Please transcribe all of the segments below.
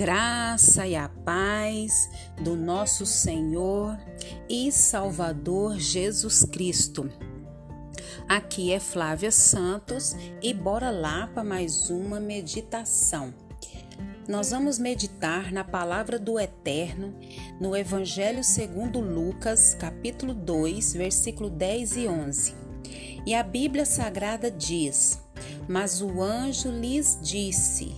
graça e a paz do nosso Senhor e Salvador Jesus Cristo. Aqui é Flávia Santos e bora lá para mais uma meditação. Nós vamos meditar na palavra do Eterno no Evangelho segundo Lucas, capítulo 2, versículo 10 e 11. E a Bíblia Sagrada diz: Mas o anjo lhes disse: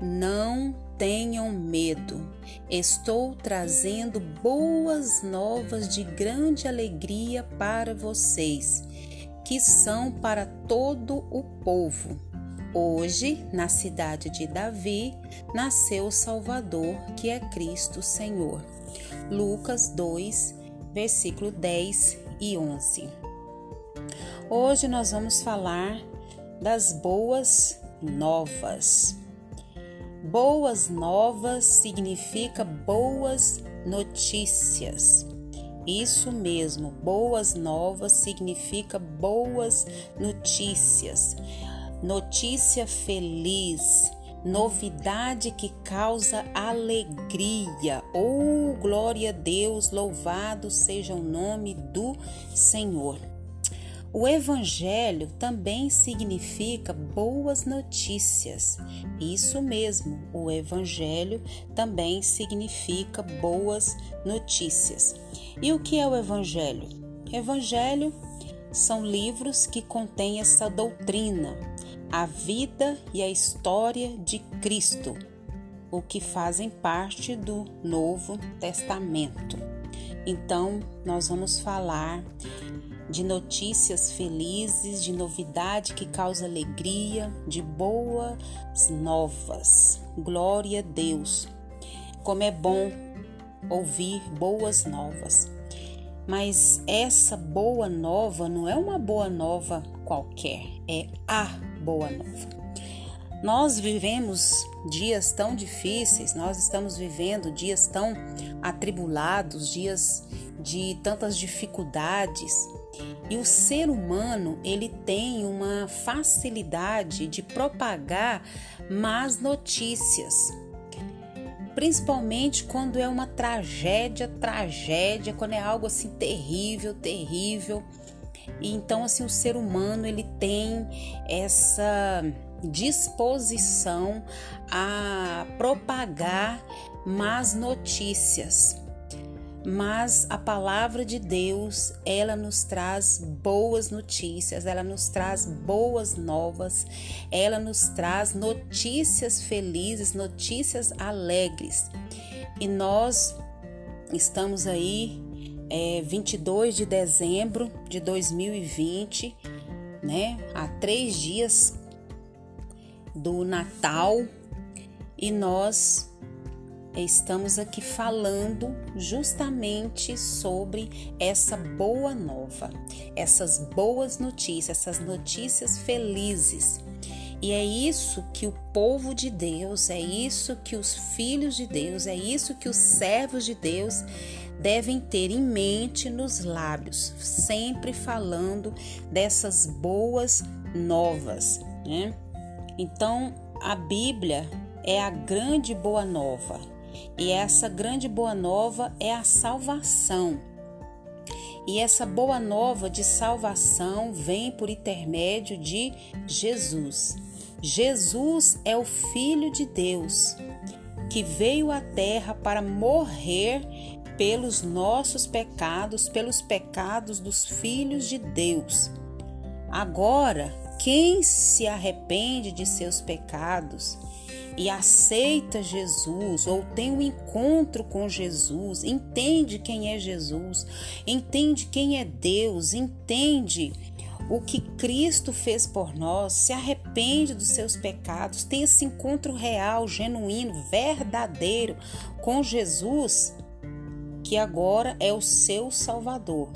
Não tenham medo. Estou trazendo boas novas de grande alegria para vocês, que são para todo o povo. Hoje, na cidade de Davi, nasceu o Salvador, que é Cristo Senhor. Lucas 2, versículo 10 e 11. Hoje nós vamos falar das boas novas. Boas novas significa boas notícias. Isso mesmo, boas novas significa boas notícias. Notícia feliz, novidade que causa alegria. Oh, glória a Deus, louvado seja o nome do Senhor. O Evangelho também significa boas notícias. Isso mesmo, o Evangelho também significa boas notícias. E o que é o Evangelho? Evangelho são livros que contêm essa doutrina, a vida e a história de Cristo, o que fazem parte do Novo Testamento. Então, nós vamos falar de notícias felizes, de novidade que causa alegria, de boas novas. Glória a Deus. Como é bom ouvir boas novas. Mas essa boa nova não é uma boa nova qualquer, é a boa nova. Nós vivemos dias tão difíceis, nós estamos vivendo dias tão atribulados, dias de tantas dificuldades. E o ser humano, ele tem uma facilidade de propagar más notícias. Principalmente quando é uma tragédia, tragédia, quando é algo assim terrível, terrível. E então assim o ser humano, ele tem essa disposição a propagar más notícias mas a palavra de Deus, ela nos traz boas notícias, ela nos traz boas novas, ela nos traz notícias felizes, notícias alegres. E nós estamos aí, é, 22 de dezembro de 2020, né? Há três dias do Natal e nós estamos aqui falando justamente sobre essa boa nova, essas boas notícias, essas notícias felizes. E é isso que o povo de Deus, é isso que os filhos de Deus, é isso que os servos de Deus devem ter em mente nos lábios, sempre falando dessas boas novas, né? Então, a Bíblia é a grande boa nova. E essa grande boa nova é a salvação. E essa boa nova de salvação vem por intermédio de Jesus. Jesus é o Filho de Deus que veio à terra para morrer pelos nossos pecados, pelos pecados dos filhos de Deus. Agora, quem se arrepende de seus pecados e aceita Jesus ou tem um encontro com Jesus, entende quem é Jesus, entende quem é Deus, entende o que Cristo fez por nós, se arrepende dos seus pecados, tem esse encontro real, genuíno, verdadeiro com Jesus, que agora é o seu Salvador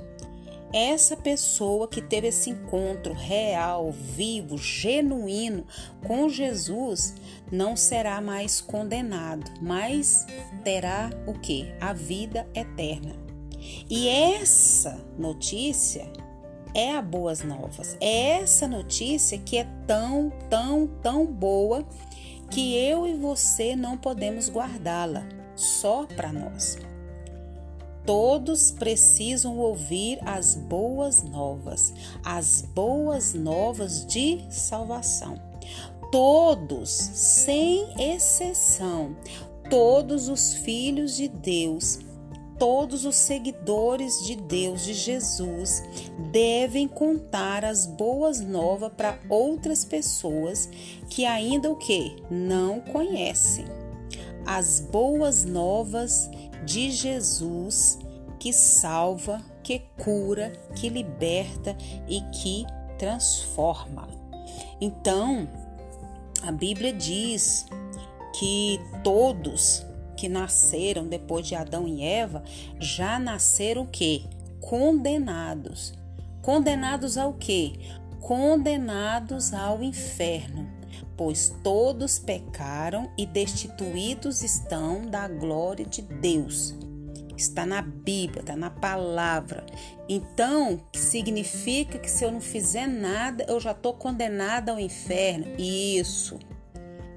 essa pessoa que teve esse encontro real, vivo, genuíno com Jesus não será mais condenado, mas terá o que? A vida eterna. E essa notícia é a boas novas. É essa notícia que é tão, tão, tão boa que eu e você não podemos guardá-la só para nós. Todos precisam ouvir as boas novas, as boas novas de salvação. Todos, sem exceção, todos os filhos de Deus, todos os seguidores de Deus, de Jesus, devem contar as boas novas para outras pessoas que ainda o que não conhecem. As boas novas de Jesus que salva, que cura, que liberta e que transforma. Então, a Bíblia diz que todos que nasceram depois de Adão e Eva já nasceram o quê? Condenados. Condenados ao quê? Condenados ao inferno pois todos pecaram e destituídos estão da glória de Deus. Está na Bíblia, está na palavra. Então, significa que se eu não fizer nada, eu já estou condenada ao inferno. Isso.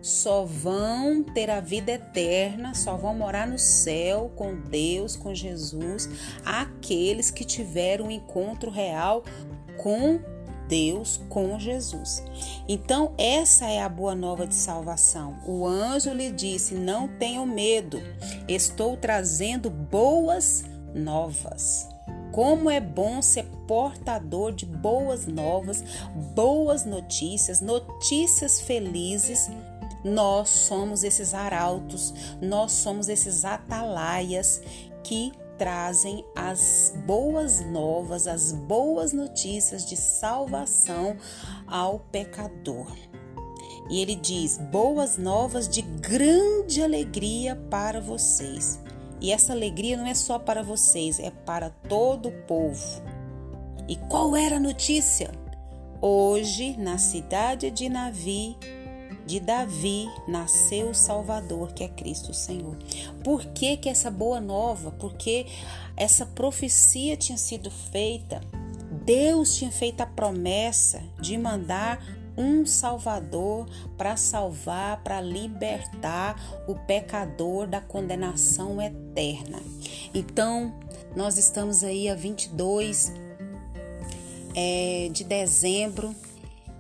Só vão ter a vida eterna, só vão morar no céu com Deus, com Jesus, aqueles que tiveram um encontro real com Deus com Jesus. Então, essa é a boa nova de salvação. O anjo lhe disse: Não tenham medo, estou trazendo boas novas. Como é bom ser portador de boas novas, boas notícias, notícias felizes. Nós somos esses arautos, nós somos esses atalaias que trazem as boas novas, as boas notícias de salvação ao pecador. E ele diz: boas novas de grande alegria para vocês. E essa alegria não é só para vocês, é para todo o povo. E qual era a notícia? Hoje, na cidade de Navi, de Davi nasceu o Salvador, que é Cristo Senhor. Por que, que essa boa nova? Porque essa profecia tinha sido feita, Deus tinha feito a promessa de mandar um Salvador para salvar, para libertar o pecador da condenação eterna. Então, nós estamos aí a 22 é, de dezembro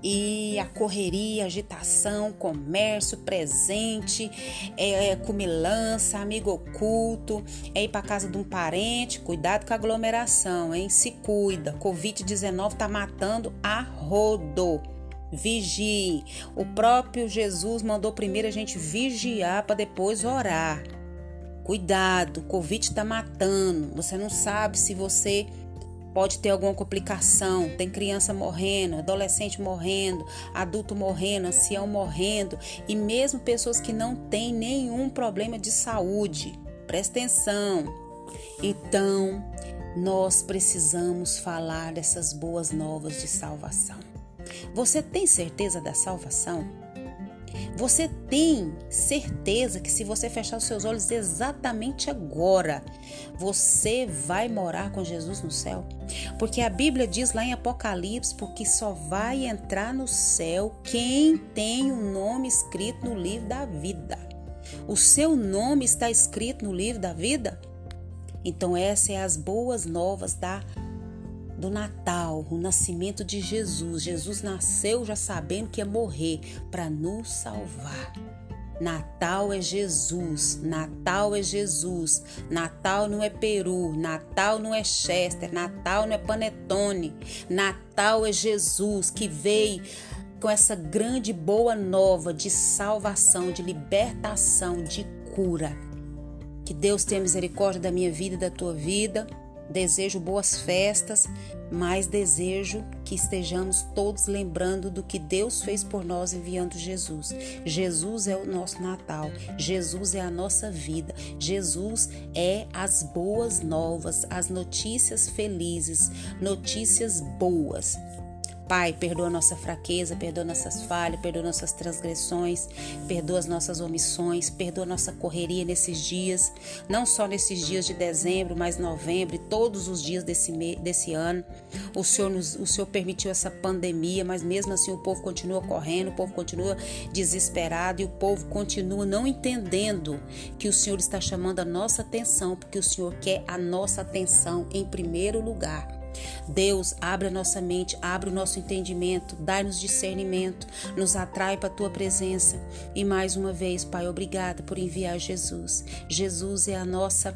e a correria, agitação, comércio, presente, é, é, comilança, amigo oculto, é ir para casa de um parente, cuidado com a aglomeração, hein? Se cuida. Covid-19 tá matando a rodo. Vigie. O próprio Jesus mandou primeiro a gente vigiar para depois orar. Cuidado, Covid está matando. Você não sabe se você pode ter alguma complicação. Tem criança morrendo, adolescente morrendo, adulto morrendo, ancião morrendo e mesmo pessoas que não têm nenhum problema de saúde. Presta atenção. Então, nós precisamos falar dessas boas novas de salvação. Você tem certeza da salvação? Você tem certeza que se você fechar os seus olhos exatamente agora, você vai morar com Jesus no céu? Porque a Bíblia diz lá em Apocalipse, porque só vai entrar no céu quem tem o um nome escrito no livro da vida. O seu nome está escrito no livro da vida? Então essa é as boas novas da do Natal, o nascimento de Jesus. Jesus nasceu já sabendo que ia morrer para nos salvar. Natal é Jesus, Natal é Jesus, Natal não é Peru, Natal não é Chester, Natal não é Panetone, Natal é Jesus que veio com essa grande boa nova de salvação, de libertação, de cura. Que Deus tenha misericórdia da minha vida e da tua vida Desejo boas festas, mas desejo que estejamos todos lembrando do que Deus fez por nós enviando Jesus. Jesus é o nosso Natal, Jesus é a nossa vida, Jesus é as boas novas, as notícias felizes, notícias boas. Pai, perdoa nossa fraqueza, perdoa nossas falhas, perdoa nossas transgressões, perdoa as nossas omissões, perdoa nossa correria nesses dias, não só nesses dias de dezembro, mas novembro e todos os dias desse, desse ano. O Senhor, nos, o Senhor permitiu essa pandemia, mas mesmo assim o povo continua correndo, o povo continua desesperado e o povo continua não entendendo que o Senhor está chamando a nossa atenção, porque o Senhor quer a nossa atenção em primeiro lugar. Deus, abre a nossa mente, abre o nosso entendimento, dá-nos discernimento, nos atrai para a tua presença. E mais uma vez, Pai, obrigada por enviar Jesus. Jesus é a nossa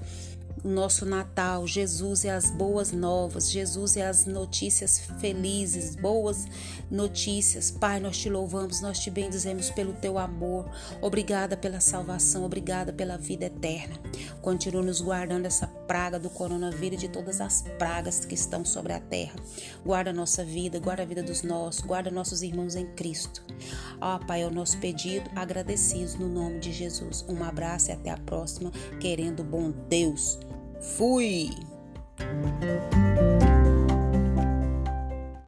o nosso Natal. Jesus é as boas novas, Jesus é as notícias felizes, boas notícias. Pai, nós te louvamos, nós te bendizemos pelo teu amor. Obrigada pela salvação, obrigada pela vida eterna. Continua nos guardando essa praga do coronavírus e de todas as pragas que estão sobre a terra. Guarda a nossa vida, guarda a vida dos nossos, guarda nossos irmãos em Cristo. Ó, Pai, é o nosso pedido, agradecidos no nome de Jesus. Um abraço e até a próxima, querendo bom Deus. Fui!